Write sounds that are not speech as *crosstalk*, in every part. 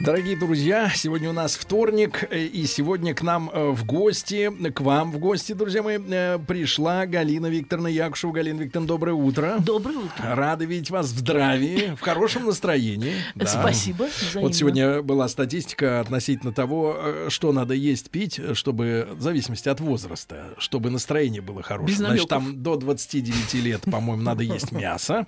Дорогие друзья, сегодня у нас вторник, э, и сегодня к нам э, в гости, к вам в гости, друзья мои, э, пришла Галина Викторовна Якушева. Галина Викторовна, доброе утро. Доброе утро. Рада видеть вас в здравии, в хорошем настроении. Да. Спасибо. взаимно. Вот сегодня была статистика относительно того, что надо есть, пить, чтобы, в зависимости от возраста, чтобы настроение было хорошее. Без Значит, там до 29 лет, по-моему, надо есть мясо.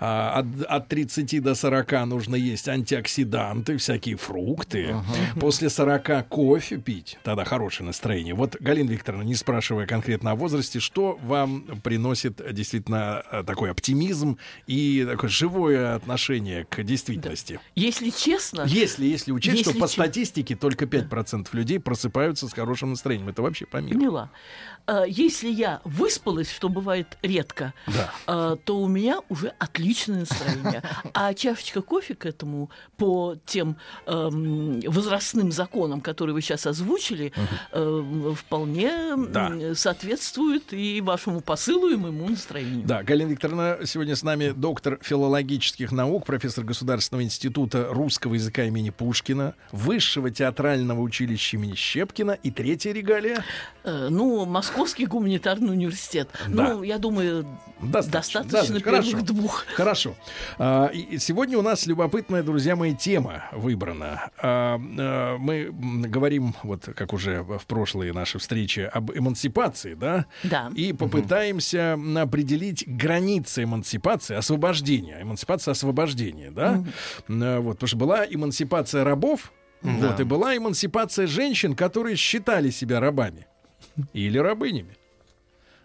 А, От, от 30 до 40 нужно есть антиоксиданты, всякие фрукты. После 40 кофе пить, тогда хорошее настроение. Вот, Галина Викторовна, не спрашивая конкретно о возрасте, что вам приносит действительно э, такой оптимизм и такое живое отношение к действительности? Если честно, Если, если учесть, что Если по че- статистике только 5% людей просыпаются с хорошим настроением. Это вообще по миру. поняла. А, Если я выспалась, что бывает редко, Да. а, то у меня уже отличное настроение. *laughs* А чашечка кофе к этому по тем эм, возрастным законам, которые вы сейчас озвучили, эм, вполне Да. соответствует и вашему посылу, и моему настроению. Да, Галина Викторовна сегодня с нами доктор филологических наук, профессор Государственного института русского языка имени Пушкина, Высшего театрального училища имени Щепкина и третья регалия. Э, Ну, Московский гуманитарный университет. Да. Ну, я думаю, Достаточно. достаточно, первых Хорошо. Двух. Хорошо. А, и- сегодня у нас любопытная, друзья мои, тема выбрана. А, а, Мы говорим, вот как уже в прошлые наши встречи, об эмансипации, да? Да. И попытаемся м, определить границы эмансипации, освобождения. Эмансипация освобождения, да? М, Вот, потому что была эмансипация рабов, вот, и была эмансипация женщин, которые считали себя рабами *laughs* или рабынями.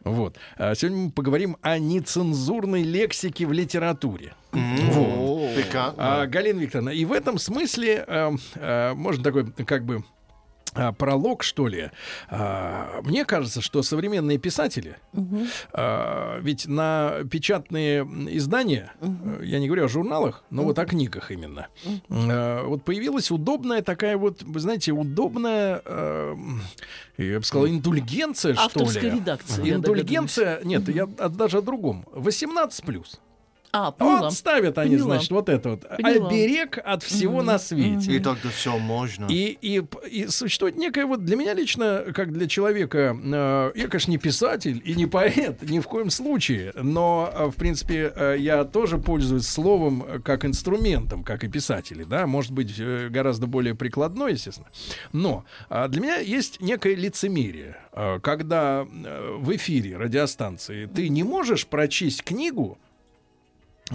Вот. А сегодня мы поговорим о нецензурной лексике в литературе. Вот. А, Галина Викторовна, и в этом смысле э, э, можно такой, как бы, а, пролог, что ли. А, Мне кажется, что современные писатели, а, ведь на печатные издания, э, я не говорю о журналах, но вот о книгах именно, э, вот появилась удобная такая вот, вы знаете, удобная, э, я бы сказал, индульгенция, что ли. Авторская редакция, Индульгенция, нет, я даже о другом. 18 плюс. А, поняла. Вот ставят они, Поняла. значит, вот это вот. Поняла. Оберег от всего на свете. И тогда все можно. И, и, и существует некая вот для меня лично, как для человека, э, я, конечно, не писатель и не поэт, ни в коем случае, но, э, в принципе, э, я тоже пользуюсь словом э, как инструментом, как и писатели, да, может быть, э, гораздо более прикладной, естественно. Но э, для меня есть некое лицемерие, э, когда э, в эфире радиостанции ты не можешь прочесть книгу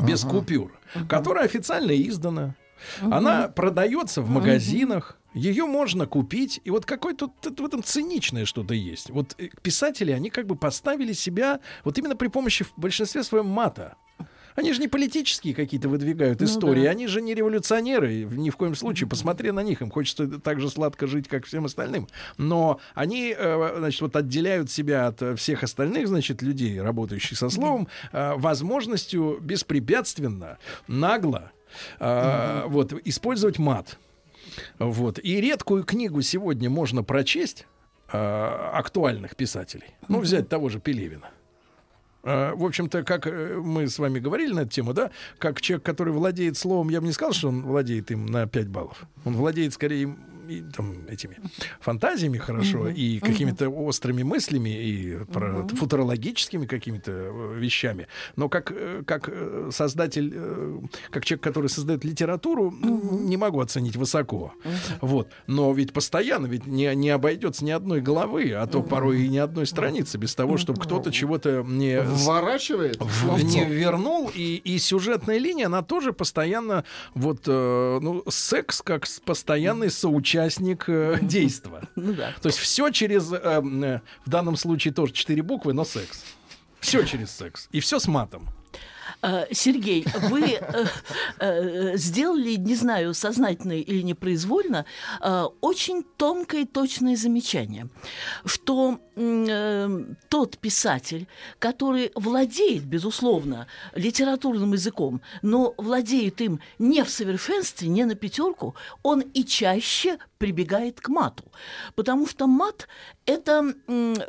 без купюр, которая официально издана. Она продается в магазинах, ее можно купить, и вот какое-то тут в этом циничное что-то есть. Вот э, писатели, они как бы поставили себя вот именно при помощи в большинстве своем мата. Они же не политические какие-то выдвигают Ну истории, да. они же не революционеры, ни в коем случае. Посмотри на них, им хочется так же сладко жить, как всем остальным. Но они, э, значит, вот отделяют себя от всех остальных, значит, людей, работающих со словом, э, возможностью беспрепятственно, нагло э, вот, использовать мат. Вот. И редкую книгу сегодня можно прочесть актуальных писателей. Ну, взять того же Пелевина. Э, В общем-то, как э, мы с вами говорили на эту тему, да, как человек, который владеет словом, я бы не сказал, что он владеет им на 5 баллов. Он владеет скорее и, там, этими фантазиями хорошо и какими-то острыми мыслями и про- футурологическими какими-то э, вещами. Но как, э, как э, создатель, как человек, который создает литературу, м, не могу оценить высоко. Вот. Но ведь постоянно, ведь не, не обойдется ни одной головы, а то порой и ни одной страницы без того, чтобы кто-то чего-то не Вворачивает? в- не вернул, и, и сюжетная линия, она тоже постоянно, вот, э, ну, секс как постоянный соучастник э, действа. *laughs* Ну да. То есть все через, э, э, в данном случае тоже четыре буквы, но секс. Все через секс. И все с матом. Э, Сергей, вы э, э, сделали, не знаю, сознательно или непроизвольно, э, очень тонкое и точное замечание, что э, тот писатель, который владеет, безусловно, литературным языком, но владеет им не в совершенстве, не на пятерку, он и чаще прибегает к мату. Потому что мат – это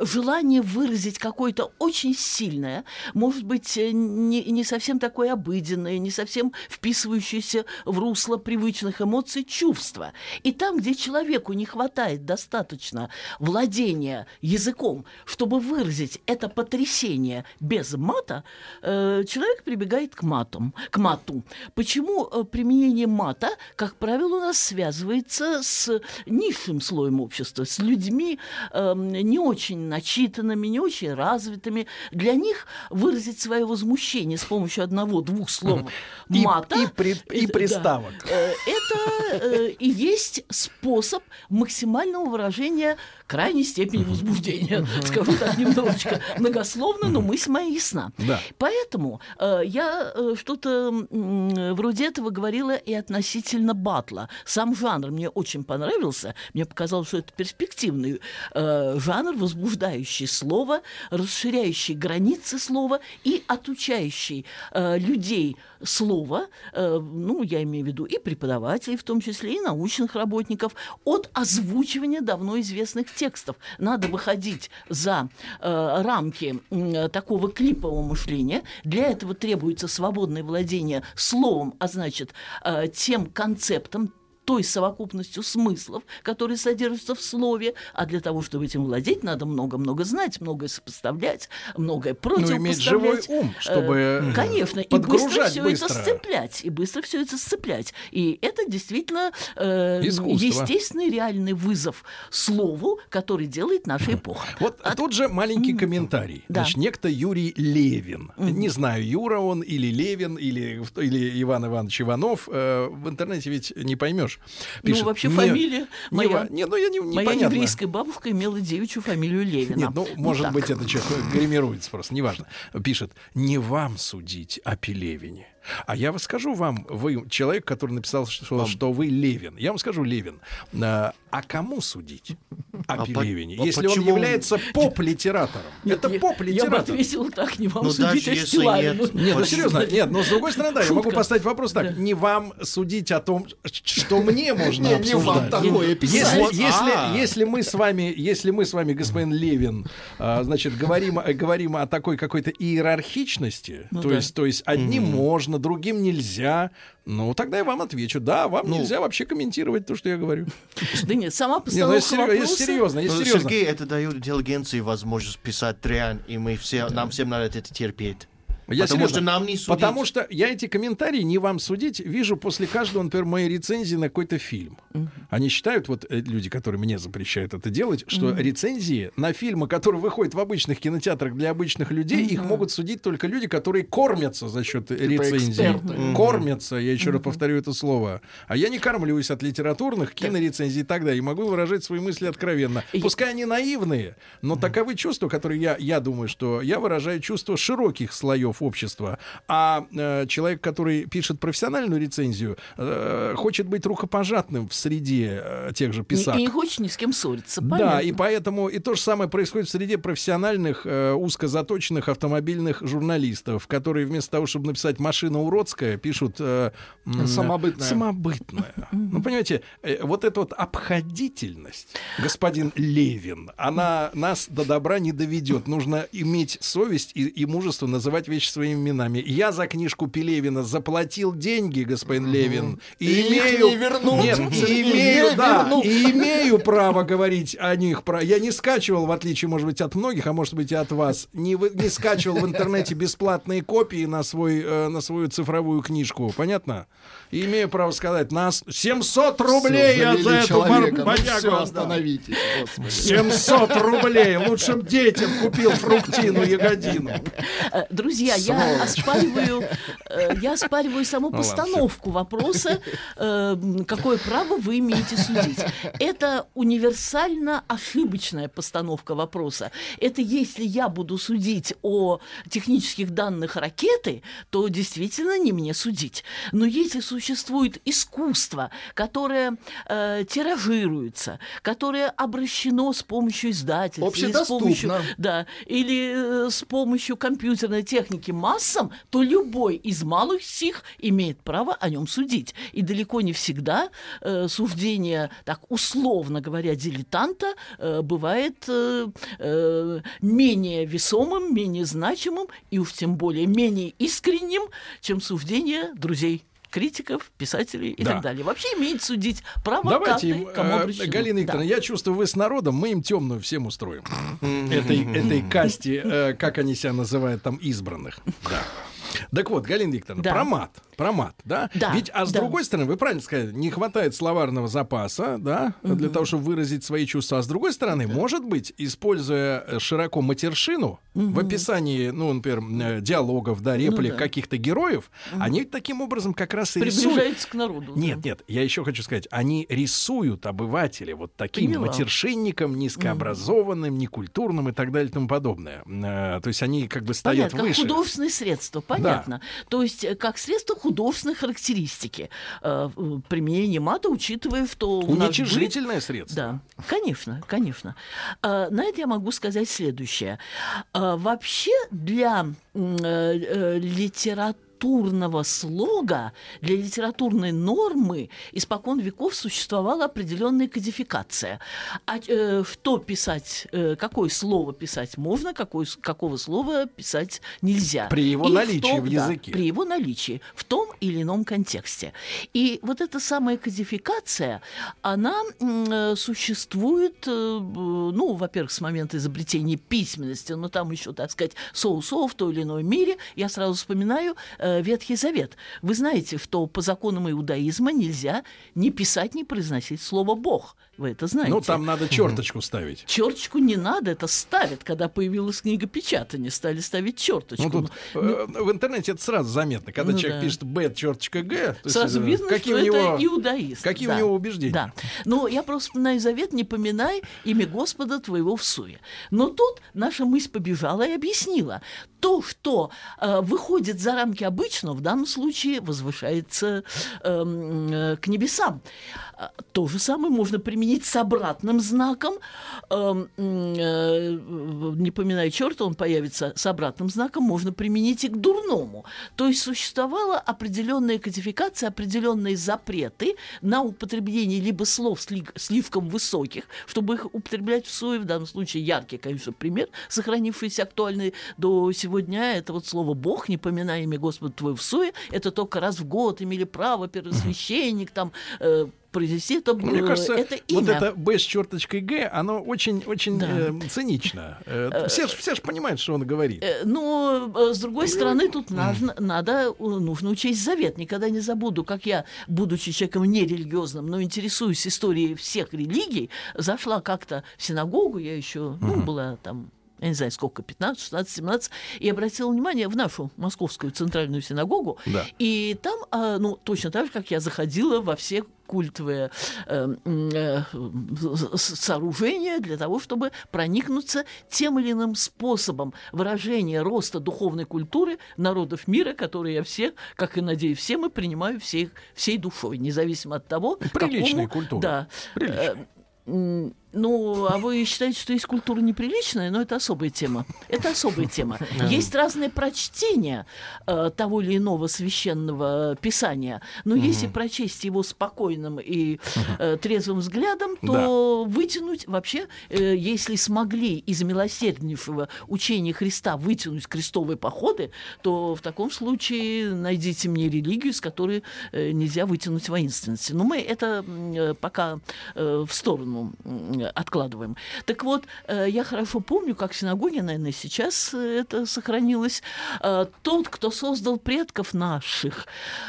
желание выразить какое-то очень сильное, может быть, не, не совсем такое обыденное, не совсем вписывающееся в русло привычных эмоций чувство. И там, где человеку не хватает достаточно владения языком, чтобы выразить это потрясение без мата, э, человек прибегает к матам, к мату. Почему э, применение мата, как правило, у нас связывается с низшим слоем общества, с людьми э, не очень начитанными, не очень развитыми. Для них выразить свое возмущение с помощью одного-двух слов И- мата и при- и да, приставок. э, это э, и есть способ максимального выражения крайней степени возбуждения. *laughs* Скажу так немножечко многословно, но мысль моя ясна. Да. Поэтому э, я что-то вроде этого говорила и относительно батла. Сам жанр мне очень понравился. Мне показалось, что это перспективный жанр, возбуждающий слово, расширяющий границы слова и отучающий э, людей слова, э, ну, я имею в виду и преподавателей, в том числе и научных работников, от озвучивания давно известных текстов. Надо выходить за э, рамки такого клипового мышления. Для этого требуется свободное владение словом, а значит, тем концептом, той совокупностью смыслов, которые содержатся в слове, а для того, чтобы этим владеть, надо много-много знать, многое сопоставлять, многое Ну, иметь живой противопоставлять. ум, чтобы Э, Конечно, и быстро все быстро. это сцеплять, и быстро все это сцеплять. И это действительно э, Искусство. естественный реальный вызов слову, который делает наша эпоха. Вот тут же маленький комментарий. Да. Значит, некто Юрий Левин. Не знаю, Юра он или Левин, или, или Иван Иванович Иванов. Э, в интернете ведь не поймешь. Ну, вообще «Не- фамилия не моя. Не, ну я не, Моя непонятно. еврейская бабушка имела девичью фамилию Левина. Нет, ну, может так. быть, это человек гримируется просто, неважно. Пишет, не вам судить о Пелевине. А я вам скажу вам, вы человек, который написал, что, что вы Левин. Я вам скажу, Левин, а, а кому судить о А по- Пелевине, а если он почему он- является *laughs* поп-литератором? Нет, это я- Я бы поп-литератор. ответила так, не вам Ну, судить, даже а если Стилавину. нет. Нет, ну серьезно, нет, но с другой стороны, да, я могу поставить вопрос так: не вам судить о том, что мне *laughs* можно Не, не вам обсуждать. такое Если, писать. если, А. если мы с вами, если мы с вами, господин Левин, а, значит, говорим, э, говорим о такой какой-то иерархичности, Ну то да. есть, то есть одним можно, другим нельзя, ну тогда я вам отвечу, да, вам Ну. нельзя вообще комментировать то, что я говорю. Да нет, сама Не, ну постановка если серьезно, если вопроса- серьезно, если Ну, серьезно. Сергей, это дает интеллигенции возможность писать дрянь, и мы все, нам всем надо это терпеть. Я Потому серьезно. что нам не судить. Потому что я эти комментарии, не вам судить, вижу после каждого, например, моей рецензии на какой-то фильм. Они считают, вот э, люди, которые мне запрещают это делать, что рецензии на фильмы, которые выходят в обычных кинотеатрах для обычных людей, их могут судить только люди, которые кормятся за счет рецензий. эксперты. Кормятся, я еще раз повторю это слово. А я не кормлюсь от литературных, кинорецензий и так далее. И могу выражать свои мысли откровенно. Пускай они наивные, но таковы чувства, которые я, я думаю, что я выражаю чувства широких слоев общества. А э, человек, который пишет профессиональную рецензию, э, хочет быть рукопожатным в среде э, тех же писак. и не хочет ни с кем ссориться. Да, понятно. и поэтому и то же самое происходит в среде профессиональных, э, узкозаточенных автомобильных журналистов, которые вместо того, чтобы написать «машина уродская», пишут... э, м, Самобытная. Самобытная. *laughs* Ну, понимаете, э, вот эта вот обходительность, господин Левин, она нас до добра не доведет. Нужно иметь совесть и, и мужество называть вещи своими именами. Я за книжку Пелевина заплатил деньги, господин Левин, и, И их имею... не вернут. Нет, *laughs* и имею, не да, вернут. и имею право говорить о них. Про... Я не скачивал, в отличие, может быть, от многих, а может быть, и от вас, не, вы- не скачивал в интернете бесплатные копии на, свой, э, на свою цифровую книжку. Понятно? И имею право сказать, нас 700 рублей я за эту. Ну отдал. остановитесь, господи. 700 рублей. Лучше б детям купил фруктину, ягодину. Э, Друзья, я оспариваю, э, я оспариваю саму Ну постановку вопроса, э, м, какое право вы имеете судить. Это универсально ошибочная постановка вопроса. Это если я буду судить о технических данных ракеты, то действительно не мне судить. Но если существует искусство, которое э, тиражируется, которое обращено с помощью издательств, или с помощью, да, или э, с помощью компьютерной техники массам, то любой из малых сих имеет право о нем судить. И далеко не всегда э, суждение, так условно говоря, дилетанта э, бывает э, э, менее весомым, менее значимым и уж тем более менее искренним, чем суждение друзей критиков, писателей и Да. так далее. Вообще имеет судить право Давайте каждый, им, кому э, обращено. Галина Да. Викторовна, я чувствую, вы с народом, мы им темную всем устроим. Этой, этой касте, э, как они себя называют, там, избранных. Да. Так вот, Галина Викторовна, Да. про мат, про мат, да? Да, Ведь, а с да. другой стороны, вы правильно сказали, не хватает словарного запаса, да, для того, чтобы выразить свои чувства. А с другой стороны, может быть, используя э, широко матершину в описании, ну, например, э, диалогов, да, реплик да. каких-то героев, они таким образом как раз и рисуют. К народу. да. Нет, нет, я еще хочу сказать, они рисуют обывателя вот таким Поняла. матершинником, низкообразованным, некультурным и так далее и тому подобное. Э, То есть они как бы стоят Понятно, выше. как художественное средство, понятно. То есть как средство художественной характеристики. Э, э, Применение мата, учитывая, что Уничижительное средство. Да, конечно, конечно. А, На это я могу сказать следующее. А, Вообще для э, э, литературного слога, для литературной нормы испокон веков существовала определенная кодификация. А э, что писать, э, какое слово писать можно, какое, какого слова писать нельзя. При его И наличии том- в да, языке. при его наличии в том или ином контексте. И вот эта самая кодификация, она э, существует, э, ну, во-первых, с момента изобретения письменности, но там еще, так сказать, соу-соу в той или иной мере. Я сразу вспоминаю э, Ветхий Завет. Вы знаете, что по законам иудаизма нельзя ни писать, ни произносить слово «бог». Вы это знаете. Ну, там надо черточку ставить. Черточку не надо, это ставят. Когда появилась книга печатания, стали ставить черточку. Ну, тут э, в интернете это сразу заметно. Когда Ну, человек да. пишет Б, черточка Г, то есть, Сразу э, видно, какие что у него, это иудаист. какие да. у него убеждения. Да. Но я просто вспоминаю завет, не поминай имя Господа твоего в суе. Но тут наша мысль побежала и объяснила. То, что э, выходит за рамки обычного, в данном случае возвышается эм, э, к небесам. А, То же самое можно применить с обратным знаком. Эм, м, э, не поминай черта, он появится с обратным знаком, можно применить и к дурному. То есть существовала определенная кодификация, определенные запреты на употребление либо слов сли- слишком высоких, чтобы их употреблять в суе, в данном случае яркий, конечно, пример, сохранившийся актуальный до сегодня, это вот слово «бог», не поминая имя Господа твоего в суе, это только раз в год имели право первосвященник там э, произнести это, Мне э, кажется, это имя. вот это Б с черточкой Г, оно очень, очень Да. э, цинично. Э, все, ж, все ж понимают, что он говорит. Э, Но, э, с другой стороны, тут нужно, надо, э, нужно учесть завет. Никогда не забуду, как я, будучи человеком нерелигиозным, но интересуюсь историей всех религий, зашла как-то в синагогу, я еще ну, была там я не знаю, сколько, 15, 16, 17, и обратила внимание в нашу московскую центральную синагогу. Да. И там, а, ну, точно так же, как я заходила во все культовые э, м, э, сооружения для того, чтобы проникнуться тем или иным способом выражения роста духовной культуры народов мира, которые я все, как и надеюсь, все мы принимаю всей, всей душой, независимо от того, Приличная какому- культура. Да. Приличная. Э, Ну, а вы считаете, что есть культура неприличная, но это особая тема. Это особая *laughs* тема. Есть разные прочтения э, того или иного священного писания, но если прочесть его спокойным и э, трезвым взглядом, то вытянуть вообще, э, если смогли из милосерднейшего учения Христа вытянуть крестовые походы, то в таком случае найдите мне религию, с которой э, нельзя вытянуть воинственности. Но мы это э, пока э, в сторону откладываем. Так вот, э, я хорошо помню, как в синагоге, наверное, сейчас э, это сохранилось. Э, Тот, кто создал предков наших,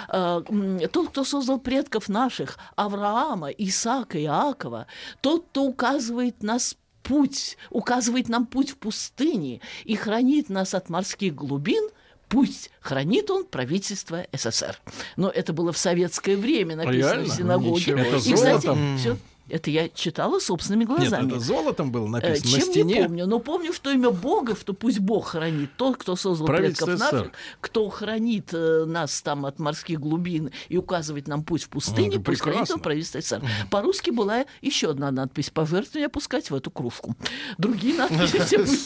тот, кто создал предков наших, Авраама, Исаака, Иакова, тот, кто указывает нас путь, указывает нам путь в пустыне и хранит нас от морских глубин, Пусть хранит он правительство СССР. Но это было в советское время написано Реально? в синагоге. Ничего. Это И, кстати, золотом? всё- это я читала собственными Нет, глазами. это золотом было Э, написано на Чем не стене. помню, но помню, что имя Бога, что пусть Бог хранит тот, кто создал предков наших, кто хранит э, нас там от морских глубин и указывает нам путь в пустыне, это пусть хранит он правительство СССР. По-русски была еще одна надпись «Пожертвование опускать в эту кружку». Другие надписи все были,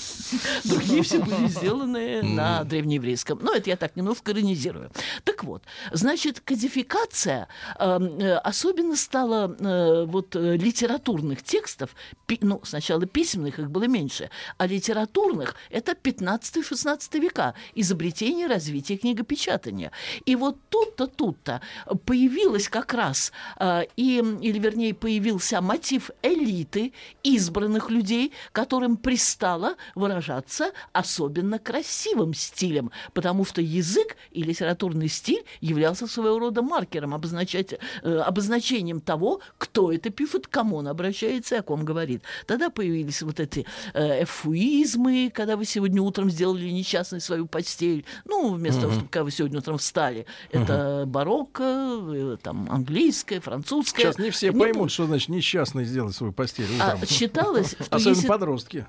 *laughs* другие все были сделаны на древнееврейском. Но это я так немножко иронизирую. Так вот, значит, кодификация э, э, особенно стала э, вот литературных текстов, ну, сначала письменных, их было меньше, а литературных — это 15-16 века, изобретение и развитие книгопечатания. И вот тут-то, тут-то появилась как раз, э, и, или вернее появился мотив элиты, избранных людей, которым пристало выражаться особенно красивым стилем, потому что язык и литературный стиль являлся своего рода маркером, обозначать, э, обозначением того, кто это пишет, к кому он обращается и о ком говорит. Тогда появились вот эти э, эфуизмы, когда вы сегодня утром сделали несчастной свою постель, ну, вместо того, чтобы когда вы сегодня утром встали. Это барокко, э, там, английское, французское. Сейчас не все Не поймут, что значит несчастный сделать свою постель а, утром. считалось, что Особенно если подростки.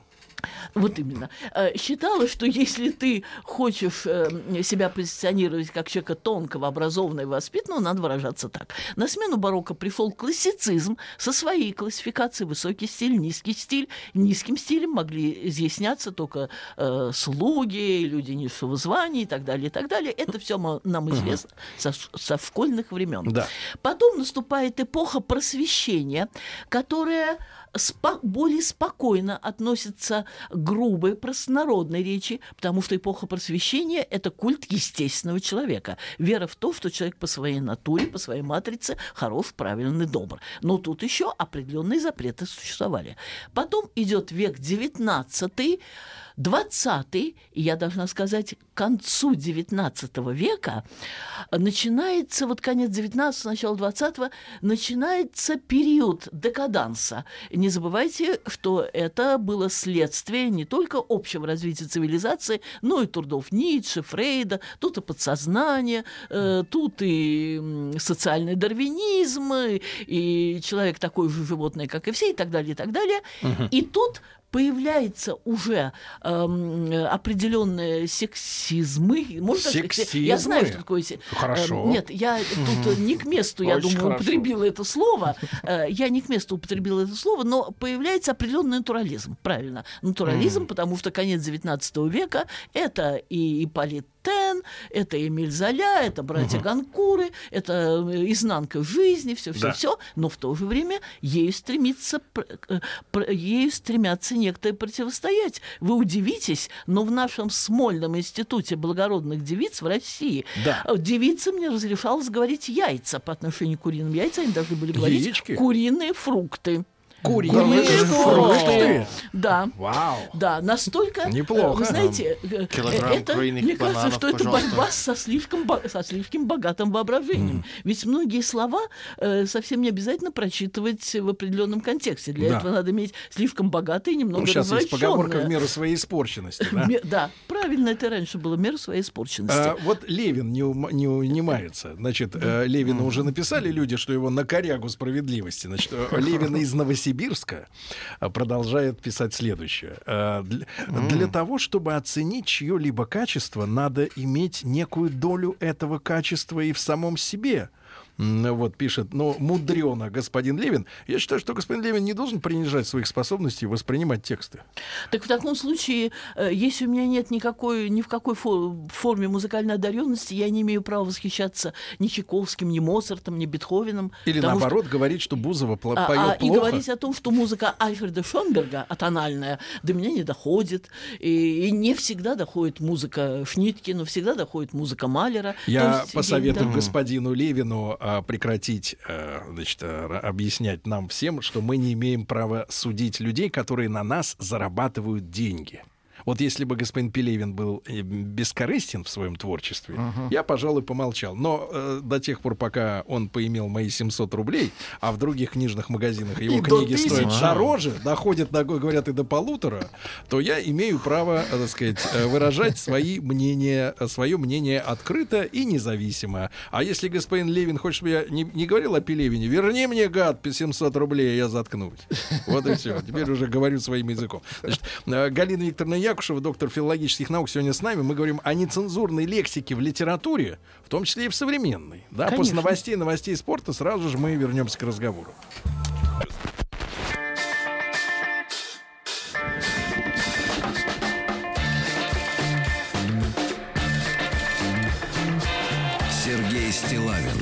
Вот именно. Э, Считалось, что если ты хочешь э, себя позиционировать как человека тонкого, образованного и воспитанного, надо выражаться так. На смену барокко пришел классицизм со своей классификацией высокий стиль, низкий стиль. Низким стилем могли изъясняться только э, слуги, люди низшего звания и так далее, и так далее. Это все нам известно со, со школьных времен. Да. Потом наступает эпоха просвещения, которая спо- более спокойно относится к грубой простонародной речи, потому что эпоха просвещения – это культ естественного человека. Вера в то, что человек по своей натуре, по своей матрице хорош, правильный, добр. Но тут еще определенные запреты существовали. Потом идет век XIX, 20 и я должна сказать, к концу XIX века начинается, вот конец 19 начало 20 начинается период декаданса. Не забывайте, что это было следствие не только общего развития цивилизации, но и трудов Ницше, Фрейда, тут и подсознание, э, тут и социальный дарвинизм, и, и человек такой же животное, как и все, и так далее, и так далее. И тут появляется уже эм, определенные сексизмы. Можно сказать? Я Сексизмы? знаю, что такое... се- Хорошо. Эм, нет, я тут не к месту, я Очень думаю, хорошо. употребила это слово. Э, Я не к месту употребила это слово, но появляется определенный натурализм. Правильно. Натурализм, потому что конец XIX века – это и Ипполит Тен, это Эмиль Золя, это братья Ганкуры, это э, изнанка жизни, все, все, Да. все. Но в то же время ею стремится, э, ею стремятся некоторые противостоять. Вы удивитесь, но в нашем Смольном институте благородных девиц в России Да. э, девицам не разрешалось говорить яйца по отношению к куриным яйцам, они должны были говорить Яички? куриные фрукты. Куриные Куриные фрукты. Да. Вау. Да, настолько... Неплохо. э, Вы знаете, э, Килограмм это, мне кажется, бананов, что это пожалуйста. борьба со слишком, со слишком богатым воображением. Ведь многие слова э, совсем не обязательно прочитывать в определенном контексте. Для Да. этого надо иметь слишком богатый и немного Ну, сейчас есть поговорка в меру своей испорченности. да? *laughs* Правильно, это раньше было меру своей испорченности. А, вот Левин не, унимается. Значит, э, Левина уже написали люди, что его на корягу справедливости. Значит, э, Левин из Новосибирска э, продолжает писать следующее. Э, Для, для того, чтобы оценить чье-либо качество, надо иметь некую долю этого качества и в самом себе. Вот пишет, ну, мудрено господин Левин. Я считаю, что господин Левин не должен принижать своих способностей воспринимать тексты. Так в таком случае, э, если у меня нет никакой, ни в какой фо- форме музыкальной одаренности, я не имею права восхищаться ни Чайковским, ни Моцартом, ни Бетховеном. Или потому что- наоборот, говорить, что Бузова пла- А- поет а, и плохо. говорить о том, что музыка Альфреда Шонберга, атональная, до меня не доходит. И, и не всегда доходит музыка Шнитки, но всегда доходит музыка Малера. Я есть, посоветую да. господину Левину а, прекратить э, значит, э, объяснять нам всем, что мы не имеем права судить людей, которые на нас зарабатывают деньги. Вот если бы господин Пелевин был э, бескорыстен в своем творчестве, я, пожалуй, помолчал. Но э, до тех пор, пока он поимел мои 700 рублей, а в других книжных магазинах его И книги стоят дороже, доходят, до, говорят, и до полутора, то я имею право, э, так сказать, э, выражать свои мнения, свое мнение открыто и независимо. А если господин Левин хочет, чтобы я не, не говорил о Пелевине, верни мне, гад, 700 рублей, я заткнусь. Вот и все. Теперь уже говорю своим языком. Значит, Галина Викторовна Якушева, доктор филологических наук, сегодня с нами. Мы говорим о нецензурной лексике в литературе, в том числе и в современной. Да, после Конечно. новостей, новостей спорта сразу же мы вернемся к разговору. Сергей Стилавин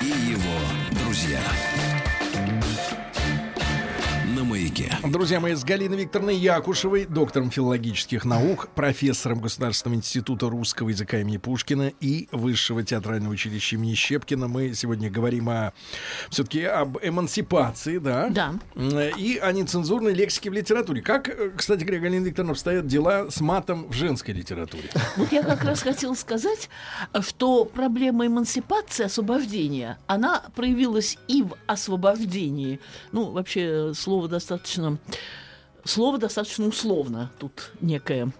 и его друзья. Друзья мои, с Галиной Викторовной Якушевой, доктором филологических наук, профессором Государственного института русского языка имени Пушкина и Высшего театрального училища имени Щепкина. Мы сегодня говорим о все-таки об эмансипации, да? Да. И о нецензурной лексике в литературе. Как, кстати говоря, Галина Викторовна, обстоят дела с матом в женской литературе? Вот я как раз хотела сказать, что проблема эмансипации, освобождения, она проявилась и в освобождении. Ну, вообще, слово достаточно... Слово достаточно условно. Тут некая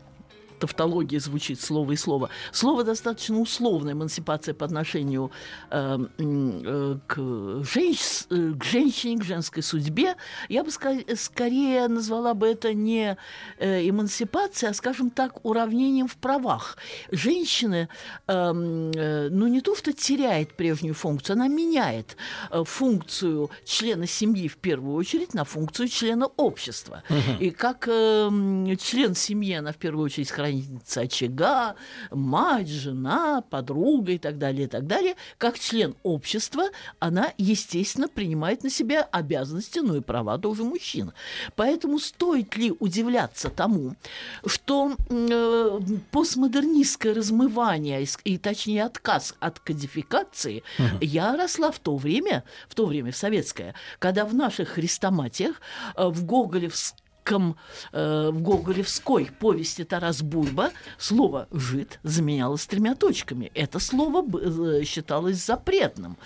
тавтология звучит слово и слово. Слово достаточно условно, эмансипация по отношению э, э, к, женщ- э, к женщине, к женской судьбе. Я бы ска- скорее назвала бы это не э, эмансипацией, а, скажем так, уравнением в правах. Женщина, эм, э, ну не то, что теряет прежнюю функцию, она меняет э, функцию члена семьи в первую очередь на функцию члена общества. И как эм, член семьи она в первую очередь хранительница очага, мать, жена, подруга и так далее, и так далее. Как член общества она, естественно, принимает на себя обязанности, ну и права тоже мужчин. Поэтому стоит ли удивляться тому, что э, постмодернистское размывание, и точнее отказ от кодификации, я росла в то время, в то время, в советское, когда в наших хрестоматиях, э, в Гоголевском э, в Гоголевской повести Тарас Бульба слово «жид» заменялось тремя точками. Это слово э, считалось запретным.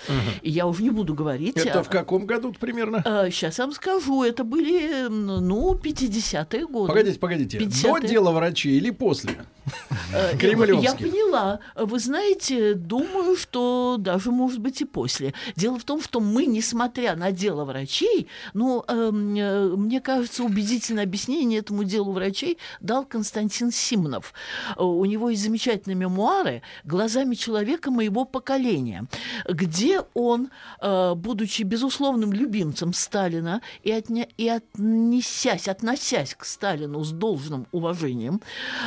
И я уже не буду говорить... Это о- в каком году примерно? Сейчас я вам скажу, это были, ну, 50-е годы. Погодите, погодите. До 50-е. дела врачей или после? Э. Я поняла. Вы знаете, думаю, что даже, может быть, и после. Дело в том, что мы, несмотря на дело врачей, ну, мне кажется, убедительное объяснение этому делу врачей дал Константин Симонов. Э, У него есть замечательные мемуары «Глазами человека моего поколения», где он, будучи безусловным любимцем Сталина и, отня- и отнесясь, относясь к Сталину с должным уважением,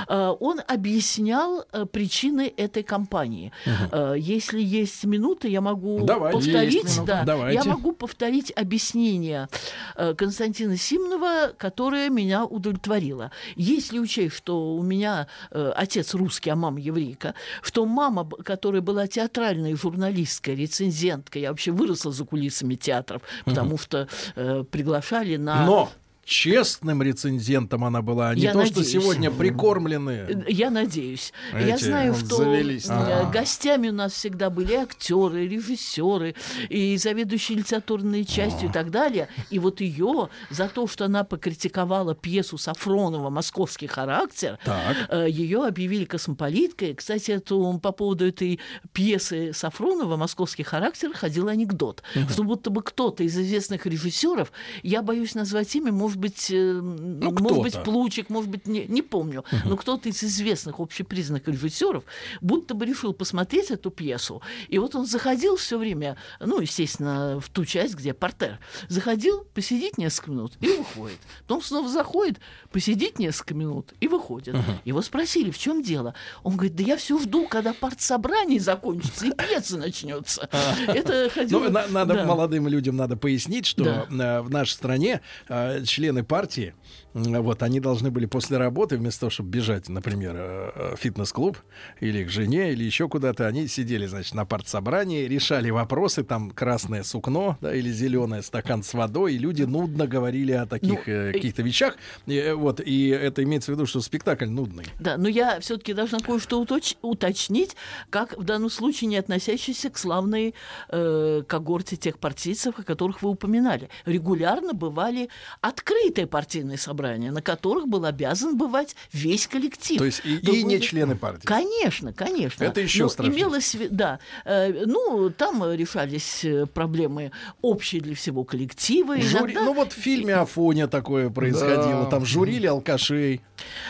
он объяснял э, причины этой кампании. Э, Если есть минуты, я могу Давайте. повторить, да, Давайте. я могу повторить объяснение э, Константина Симонова, которое меня удовлетворило. Если учесть, что у меня отец русский, а мама еврейка, что мама, которая была театральной журналисткой, рецензенткой, я вообще выросла за кулисами театров, потому что э, приглашали на... Но честным рецензентом она была, а не Я то, что надеюсь. сегодня прикормленные. Я надеюсь. я Знаете, знаю, что э, гостями у нас всегда были актеры, режиссеры и заведующие литературной частью и так далее. И вот ее за то, что она покритиковала пьесу Сафронова «Московский характер», Так. ее объявили космополиткой. Кстати, эту, по поводу этой пьесы Сафронова «Московский характер» ходил анекдот, что будто бы кто-то из известных режиссеров, я боюсь назвать имя, может быть, э, может кто-то. быть, Плучик, может быть, не, не помню, но кто-то из известных общепризнанных режиссеров будто бы решил посмотреть эту пьесу. И вот он заходил все время, ну, естественно, в ту часть, где портер, заходил, посидеть несколько минут и выходит. Потом снова заходит, посидеть несколько минут и выходит. Его спросили, в чем дело? Он говорит, да я все жду, когда партсобрание закончится и пьеса начнется. *laughs* Это ходило... Ну, на- надо Да. молодым людям надо пояснить, что Да. э, в нашей стране э, члены партии, вот, они должны были после работы, вместо того, чтобы бежать, например, э, э, в фитнес-клуб или к жене, или еще куда-то, они сидели, значит, на партсобрании, решали вопросы, там красное сукно, да, или зеленое стакан с водой, и люди нудно говорили о таких Ну, э, каких-то вещах. И, э, вот, и это имеется в виду, что спектакль нудный. Да, но я все-таки должна кое-что уточ- уточнить, как в данном случае не относящийся к славной э, когорте тех партийцев, о которых вы упоминали. Регулярно бывали открытые партийные собрания, на которых был обязан бывать весь коллектив. То есть и, и не члены партии. Конечно, конечно. Это еще Но страшнее. Имелось, в да, э, ну там решались э, проблемы общие для всего коллектива. Жюри- Иногда- Ну вот в фильме Афоня такое происходило. Да. Там журили алкашей.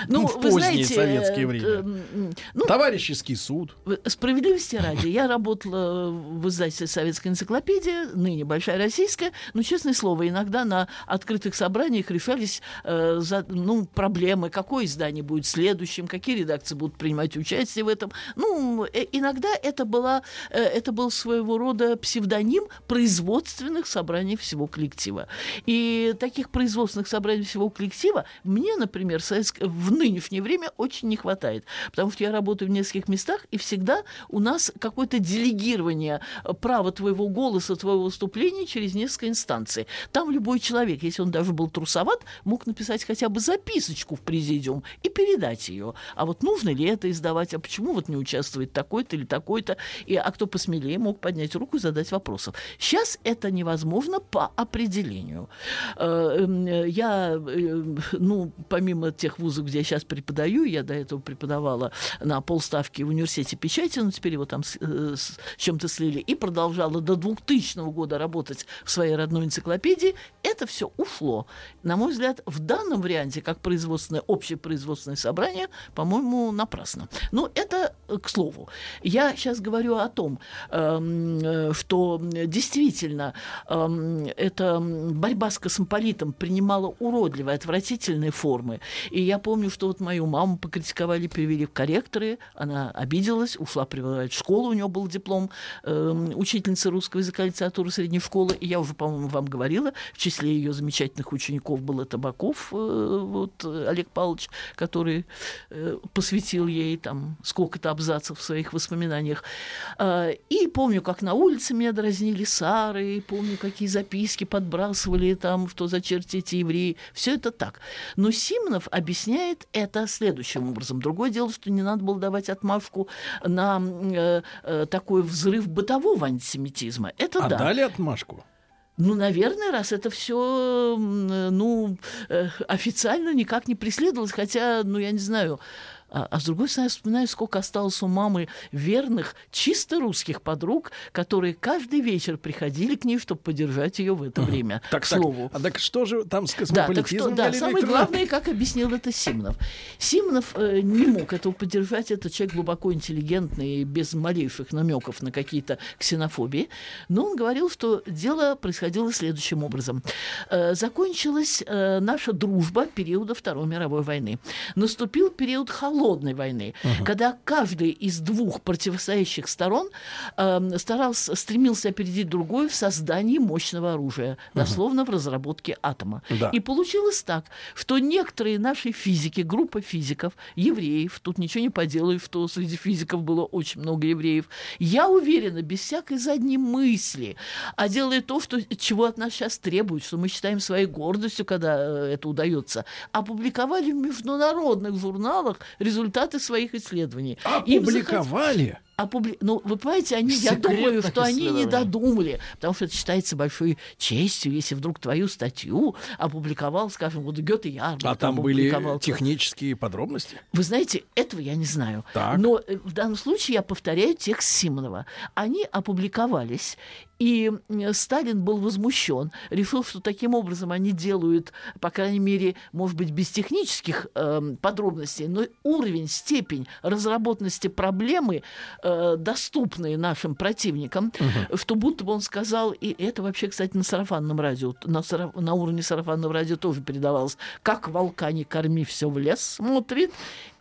ну, в вы поздние знаете, советские э, время. э, ну, Товарищеский суд. В- Справедливости ради, я работала в издательстве «Советская энциклопедия», ныне «Большая российская», но, честное слово, иногда на открытых собраниях решались э, за- ну, проблемы, какое издание будет следующим, какие редакции будут принимать участие в этом. Ну, э, иногда это, была, э, это был своего рода псевдоним производственных собраний всего коллектива. И таких производственных собраний всего коллектива мне, например, в нынешнее время очень не хватает. Потому что я работаю в нескольких местах, и всегда у нас какое-то делегирование э, права твоего голоса, твоего выступления через несколько инстанций. Там любой человек, если он даже был трусоват, мог написать хотя бы записочку в президиум и передать ее. А вот нужно ли это издавать? А почему вот не участвует такой-то или такой-то? И, а кто посмелее мог поднять руку и задать вопросов. Сейчас это невозможно по определению. Э, эм, Я, э, ну, помимо тех вузов, где я сейчас преподаю, я до этого преподавала на полставки в университете печати, но теперь его там с, э, с чем-то слили, и продолжала до 2000 года работать в своей родной энциклопедии, это все ушло. На мой взгляд, в данном варианте, как производственное, общепроизводственное собрание, по-моему, напрасно. Но это э, к слову. Я сейчас говорю о том, эм, э, что действительно эм, эта борьба с космополитом принимала уродливые, отвратительные формы. И я помню, что вот мою маму покритиковали, перевели в корректоры, она обиделась, ушла преподавать в школу, у нее был диплом эм, учительницы русского языка и литературы средней школы. И я уже, по-моему, вам говорила, в числе ее замечательных учеников был и Табаков, э, вот, э, Олег Павлович, который э, посвятил ей там сколько-то абзацев в своих воспоминаниях. А, И помню, как на улице меня дразнили Сары, и помню, какие записки подбрасывали там, что за черти эти евреи. Все это так. Но Симонов объясняет это следующим образом. Другое дело, что не надо было давать отмашку на э, э, такой взрыв бытового антисемитизма. Это А да. дали отмашку. Ну, наверное, раз это все, ну, э, официально никак не преследовалось, хотя, ну, я не знаю. А, а с другой стороны, я вспоминаю, сколько осталось у мамы верных, чисто русских подруг, которые каждый вечер приходили к ней, чтобы поддержать ее в это время. Так, к так, слову. а так что же там с Да, так что, космополитизмом? да, самое Викторовна? главное, как объяснил это Симонов. Симонов э, не мог этого поддержать. Это человек глубоко интеллигентный, без малейших намеков на какие-то ксенофобии. Но он говорил, что дело происходило следующим образом. Э, закончилась э, наша дружба периода Второй мировой войны. Наступил период холодной войны, когда каждый из двух противостоящих сторон э, старался, стремился опередить другой в создании мощного оружия, дословно в разработке атома. Да. И получилось так, что некоторые наши физики, группа физиков, евреев, тут ничего не поделаю, что среди физиков было очень много евреев, я уверена, без всякой задней мысли, а делая то, что, чего от нас сейчас требуют, что мы считаем своей гордостью, когда э, это удается, опубликовали в международных журналах результаты своих исследований. Опубликовали. Опубли- Ну, вы понимаете, они, я думаю, что они не додумали, потому что это считается большой честью, если вдруг твою статью опубликовал, скажем, вот Гёте Ярмарк А там были технические подробности. Вы знаете, этого я не знаю. Так. Но э, в данном случае я повторяю текст Симонова. Они опубликовались, и э, Сталин был возмущен, решил, что таким образом они делают, по крайней мере, может быть, без технических эм, подробностей, но уровень, степень разработанности проблемы, э, доступные нашим противникам, что будто бы он сказал, и это вообще, кстати, на сарафанном радио, на, сараф- на уровне сарафанного радио тоже передавалось, как волка не корми, все в лес смотрит.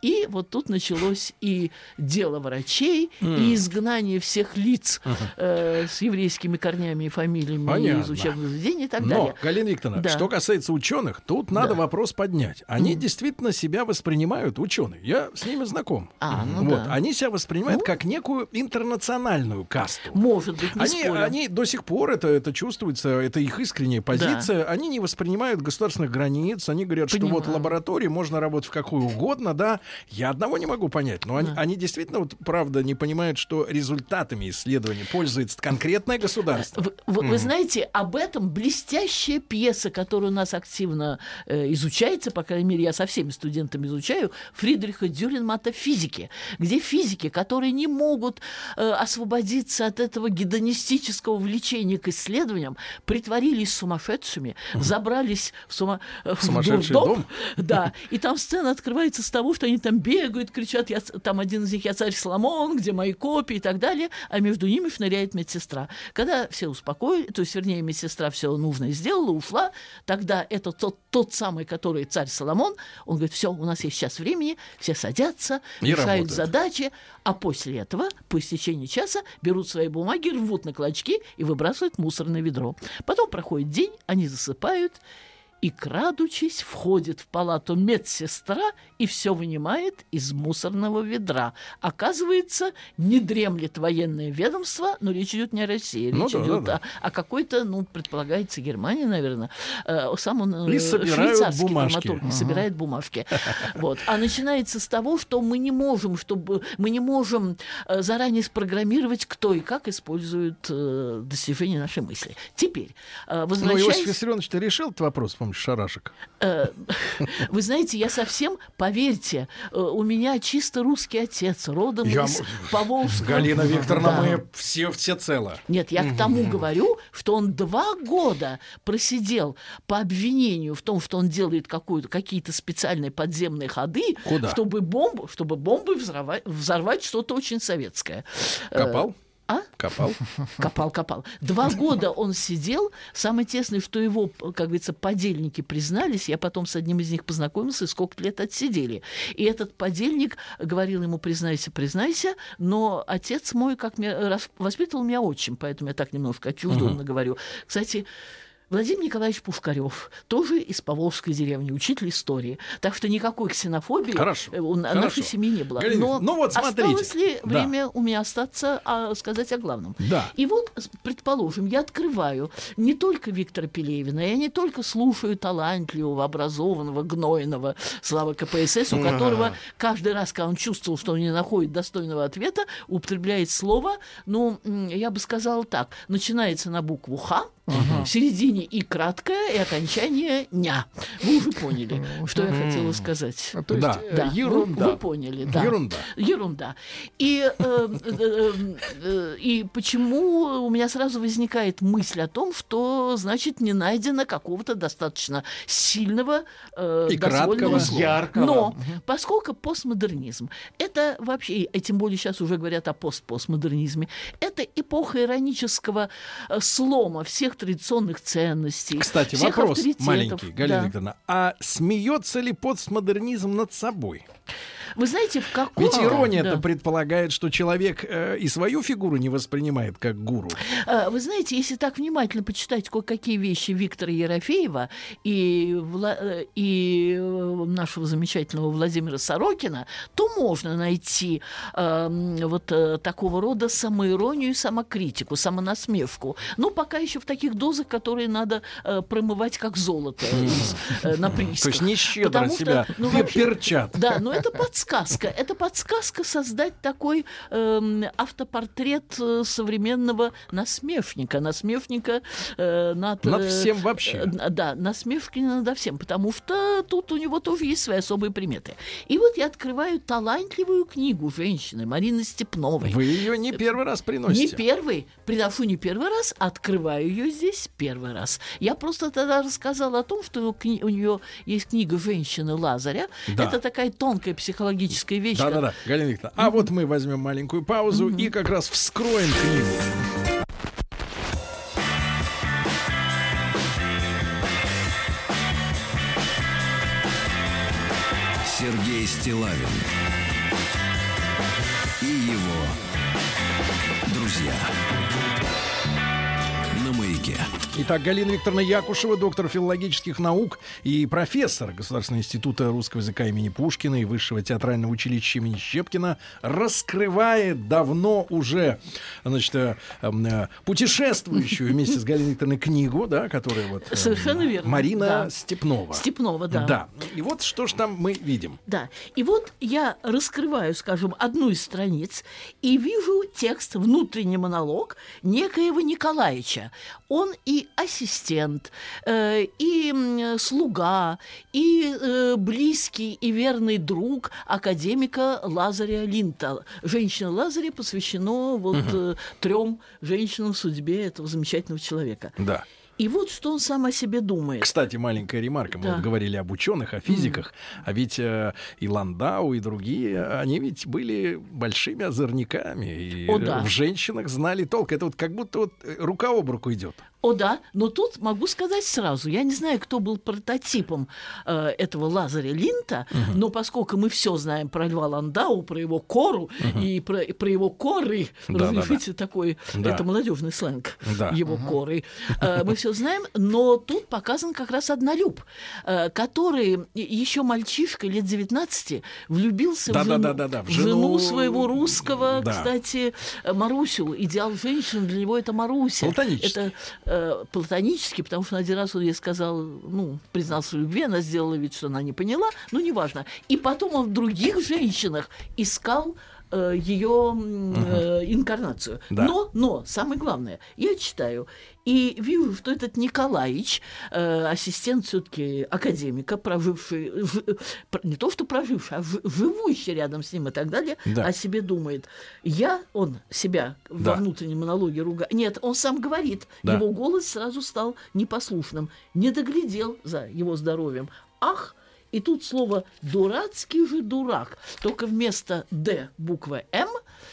И вот тут началось и дело врачей, и изгнание всех лиц э, с еврейскими корнями и фамилиями Понятно. из учебных заведений и так Но, далее. Галина Викторовна, Да. что касается ученых, тут надо Да. вопрос поднять. Они действительно себя воспринимают, ученые. Я с ними знаком. А, ну вот. да. Они себя воспринимают Ну. как некую интернациональную касту. Может быть, не Они, спорю. они до сих пор, это, это чувствуется, это их искренняя позиция, они не воспринимают государственных границ, они говорят, что вот Понимаю. лаборатории можно работать в какую угодно, да. Я одного не могу понять, но они, Да. они действительно, вот, правда, не понимают, что результатами исследований пользуется конкретное государство. Вы, вы- вы знаете, об этом блестящая пьеса, которая у нас активно э, изучается, по крайней мере, я со всеми студентами изучаю, Фридриха Дюринмата «Физики», где физики, которые не могут э, освободиться от этого гедонистического влечения к исследованиям, притворились сумасшедшими, забрались в, сума... э, в Сумасшедший дурдом. дом? *laughs* Да, и там сцена открывается с того, что они там бегают, кричат, я, там один из них «Я царь Соломон», где мои копии и так далее, а между ними шныряет медсестра. Когда все успокоили, то есть, вернее, медсестра все нужное сделала, ушла, тогда это тот, тот самый, который царь Соломон, он говорит, все, у нас есть сейчас времени, все садятся, И решают работают. задачи, а после этого, по истечении часа, берут свои бумаги, рвут на клочки и выбрасывают в мусорное ведро. Потом проходит день, они засыпают, и, крадучись, входит в палату медсестра и все вынимает из мусорного ведра. Оказывается, не дремлет военное ведомство, но речь идет не о России, Ну речь да, идет да, да. О, о какой-то, ну, предполагается, Германии, наверное. Э, сам он э, И швейцарский бумажки. драматург, Ага. собирает бумажки. *laughs* Вот. А начинается с того, что мы не можем, чтобы мы не можем э, заранее спрограммировать, кто и как использует достижения нашей мысли. Теперь, э, Ну, возвращаясь... Иосиф Виссарионович, ты решил этот вопрос с помощью шарашек? Э, Вы знаете, я совсем, поверьте, э, у меня чисто русский отец, родом Я из Поволжского. Галина Викторовна, Да. мы все, все цело. Нет, я к тому говорю, что он два года просидел по обвинению в том, что он делает какие-то специальные подземные ходы, Куда? чтобы бомбу, чтобы бомбы взорвать, взорвать что-то очень советское. Э, Копал? А? Копал. Копал, копал. Два года он сидел. Самое тесное, что его, как говорится, подельники признались. Я потом с одним из них познакомился, и сколько лет отсидели. И этот подельник говорил ему, признайся, признайся, но отец мой, как меня воспитывал меня отчим, поэтому я так немножко отчужденно говорю. Кстати, Владимир Николаевич Пушкарев, тоже из Поволжской деревни, учитель истории. Так что никакой ксенофобии Хорошо, э, у хорошо. нашей семьи не было. Галина Но ну вот смотрите. осталось ли Да. время у меня остаться а, сказать о главном? Да. И вот, предположим, я открываю не только Виктора Пелевина, я не только слушаю талантливого, образованного, гнойного слава КПСС, у которого каждый раз, когда он чувствовал, что он не находит достойного ответа, употребляет слово, ну, я бы сказала так, начинается на букву «Х», в середине и краткое, и окончание «ня». Вы уже поняли, что я хотела сказать. То есть, э, Да, вы- ерунда. Вы, поняли, да. Ерунда. Ерунда. И, э, э, э, и почему у меня сразу возникает мысль о том, что, значит, не найдено какого-то достаточно сильного э, И краткого. слова. Яркого. Но поскольку постмодернизм, это вообще, и тем более сейчас уже говорят о постпостмодернизме, это эпоха иронического э, слома всех традиционных ценностей. Кстати, всех вопрос маленький, Галина Да. Викторовна. А смеется ли постмодернизм над собой? Вы знаете, в каком... Ведь ирония это Да. предполагает, что человек э, и свою фигуру не воспринимает как гуру. А, Вы знаете, если так внимательно почитать кое-какие вещи Виктора Ерофеева и, Вла- э, и э, нашего замечательного Владимира Сорокина, то можно найти эм, вот э, такого рода самоиронию и самокритику, самонасмешку. Но пока еще в таких дозах, которые надо э, промывать как золото из, э, на приисках. То есть не щедро Потому что, себя ну, вообще- перчат. Да, но это подсказка. *laughs* Это подсказка создать такой эм, автопортрет э, современного насмешника. Насмешника э, над... Над э, всем вообще. э, да, насмешки надо всем, потому что тут у него тоже есть свои особые приметы. И вот я открываю талантливую книгу женщины Марины Степновой. Вы ее не первый раз Не приносите. первый, приношу не первый раз, открываю ее здесь первый раз. Я просто тогда рассказала о том, что у нее есть книга женщины Лазаря. Да. Это такая тонкая психологическая вещь. Да-да-да, Галина Викторовна. А вот мы возьмем маленькую паузу и как раз вскроем книгу. Сергей Стилавин и его друзья. Итак, Галина Викторовна Якушева, доктор филологических наук и профессор Государственного института русского языка имени Пушкина и Высшего театрального училища имени Щепкина, раскрывает давно уже значит, э, э, путешествующую вместе с Галиной Викторовной книгу, да, которая вот... э, Совершенно верно, Марина да. Степнова. Степнова, да. Да. И вот что ж там мы видим. Да. И вот я раскрываю, скажем, одну из страниц и вижу текст, внутренний монолог некоего Николаевича. Он и ассистент, э, и слуга, и э, близкий и верный друг академика Лазаря Линта. Женщина Лазаря посвящено вот э, трем женщинам в судьбе этого замечательного человека. Да. И вот что он сам о себе думает. Кстати, маленькая ремарка. Мы Да. вот говорили об ученых, о физиках, а ведь э, и Ландау, и другие, они ведь были большими озорниками. И О, да. в женщинах знали толк. Это вот как будто вот рука об руку идет. О, да, но тут могу сказать сразу, я не знаю, кто был прототипом э, этого Лазаря Линта, но поскольку мы все знаем про Льва Ландау, про его кору и про, и про его коры, Да, разрешите такой, Да. это молодежный сленг, Да. его коры, э, мы все знаем, но тут показан как раз однолюб, э, который еще мальчишка лет 19 влюбился Да, в, да, жену, да, да, да, в в жену жену, своего русского, да. кстати, э, Марусю. Идеал женщины для него это Маруся. Это э, платонически, потому что один раз он ей сказал, ну, признался в любви, она сделала вид, что она не поняла, ну, неважно. И потом он в других женщинах искал э, ее э, инкарнацию. Да. Но, но, самое главное, я читаю и вижу, что этот Николаевич, э, ассистент все-таки академика, проживший, пр- не то что проживший, а ж- живущий рядом с ним и так далее, Да. о себе думает. Я, он себя Да. во внутреннем монологе ругает. Нет, он сам говорит. Да. Его голос сразу стал непослушным. Не доглядел за его здоровьем. Ах, и тут слово «дурацкий же дурак». Только вместо «д» буква «м»,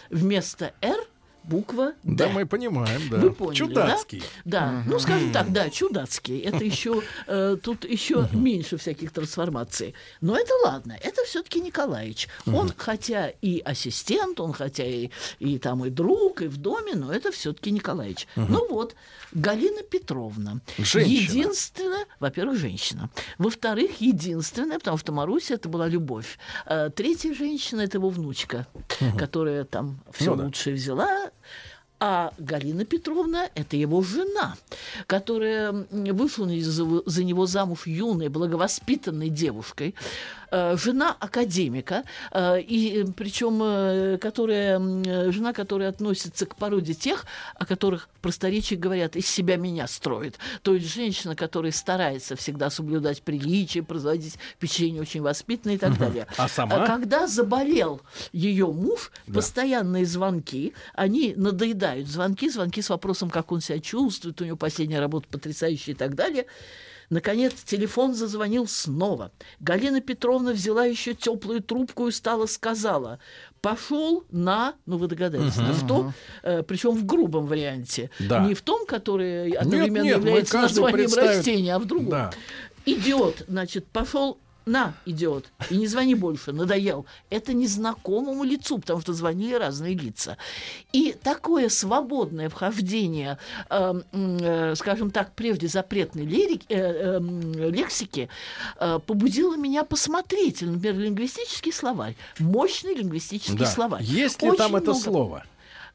вместо «р» буква «д». Да, мы понимаем, да. Вы поняли, Чудацкий. да? Да, ну скажем так, да, чудацкий. Это еще э, тут еще меньше всяких трансформаций. Но это ладно, это все-таки Николаевич. Он хотя и ассистент, он хотя и, и там и друг, и в доме, но это все-таки Николаевич. Ну вот, Галина Петровна. Женщина. Единственная, во-первых, женщина. Во-вторых, единственная, потому что Маруся это была любовь. Э, Третья женщина это его внучка, которая там все Ну да. лучшее взяла. А Галина Петровна – это его жена, которая вышла за, него замуж юной, благовоспитанной девушкой, э, жена академика, э, и причем э, которая, м, э, жена, которая относится к породе тех, о которых в просторечии говорят, из себя меня строит. То есть женщина, которая старается всегда соблюдать приличие, производить впечатление очень воспитанное и так далее. А сама? Когда заболел ее муж, Да. постоянные звонки, они надоедают звонки, звонки с вопросом, как он себя чувствует, у него последняя работа потрясающая и так далее. Наконец телефон зазвонил снова. Галина Петровна взяла еще теплую трубку и стала сказала, пошел на, ну вы догадались, на что, причем в грубом варианте, Да. не в том, который одновременно нет, мы является названием представим. растения, а в другом. Да. Идиот, значит, пошел на, идиот, и не звони больше, надоел. Это незнакомому лицу, потому что звонили разные лица. И такое свободное вхождение, э, э, скажем так, прежде запретной лирик- э, э, лексики, э, побудило меня посмотреть, например, лингвистический словарь, мощный лингвистический Да. словарь. Есть ли Очень там это много- слово?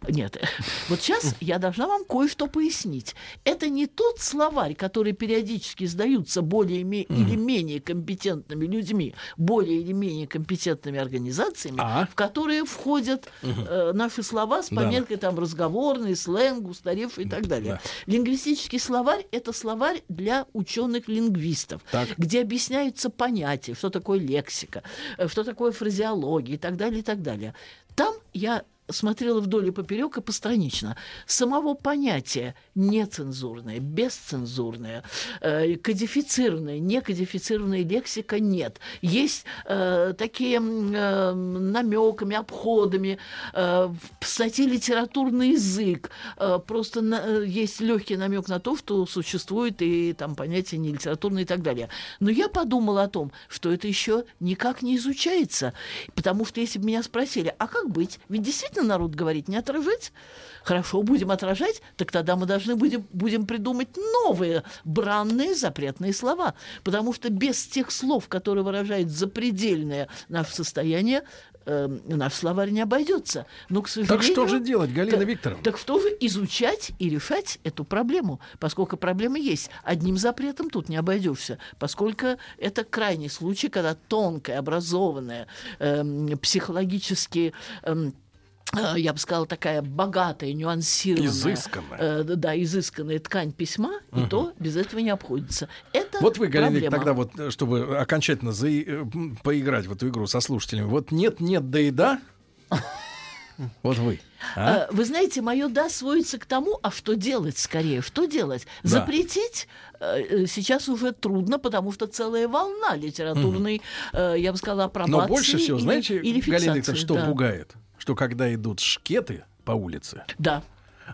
Нет, *laughs* вот сейчас я должна вам кое-что пояснить. Это не тот словарь, который периодически сдаются более или менее компетентными людьми, более или менее компетентными организациями, А? в которые входят э, наши слова с Да. пометкой там разговорный, сленг, устаревший и так далее. Лингвистический словарь – это словарь для ученых-лингвистов, где объясняются понятия, что такое лексика, э, что такое фразеология и так далее, и так далее. Там я смотрела вдоль и поперек и постранично. Самого понятия нецензурное, бесцензурное, э, кодифицированное, некодифицированная лексика нет. Есть э, такие э, намеками, обходами, э, в статье литературный язык. Э, просто на, э, есть легкий намек на то, что существует и там понятие не литературное и так далее. Но я подумала о том, что это еще никак не изучается. Потому что если бы меня спросили, а как быть? Ведь действительно народ говорит, не отражать? Хорошо, будем отражать, так тогда мы должны будем, будем придумать новые бранные запретные слова. Потому что без тех слов, которые выражают запредельное наше состояние, э, наш словарь не обойдется. Но, к сожалению... Так что же делать, Галина так, Викторовна? Так что же изучать и решать эту проблему, поскольку проблема есть. Одним запретом тут не обойдешься, поскольку это крайний случай, когда тонкая, образованная, э, психологически... Э, я бы сказала, такая богатая, нюансированная, изысканная, э, да, изысканная ткань письма, угу. и то без этого не обходится. Это вот вы, Галина, проблема. тогда вот, чтобы окончательно за... поиграть в эту игру со слушателями, вот нет, нет, да и да. Вот вы. А? Вы знаете, мое да сводится к тому, а что делать скорее? Что делать? Да. Запретить э, сейчас уже трудно, потому что целая волна литературной, угу. я бы сказала, апробации. Но больше всего, или, знаете, или Галина Викторовна, что да. пугает? Что когда идут шкеты по улице, да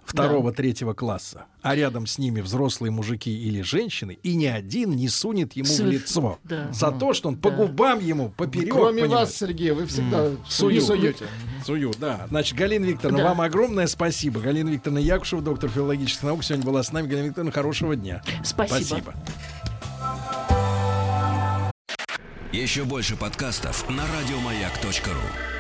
второго, да. третьего класса, а рядом с ними взрослые мужики или женщины, и ни один не сунет ему Соверш... в лицо да. за то, что он да. по губам ему поперек. Кроме понимаете? вас, Сергей, вы всегда mm. Сую. суете. Сую, да. Значит, Галина Викторовна, да. вам огромное спасибо. Галина Викторовна Якушева, доктор филологических наук, сегодня была с нами. Галина Викторовна, хорошего дня. Спасибо. спасибо. Еще больше подкастов на радиомаяк.ру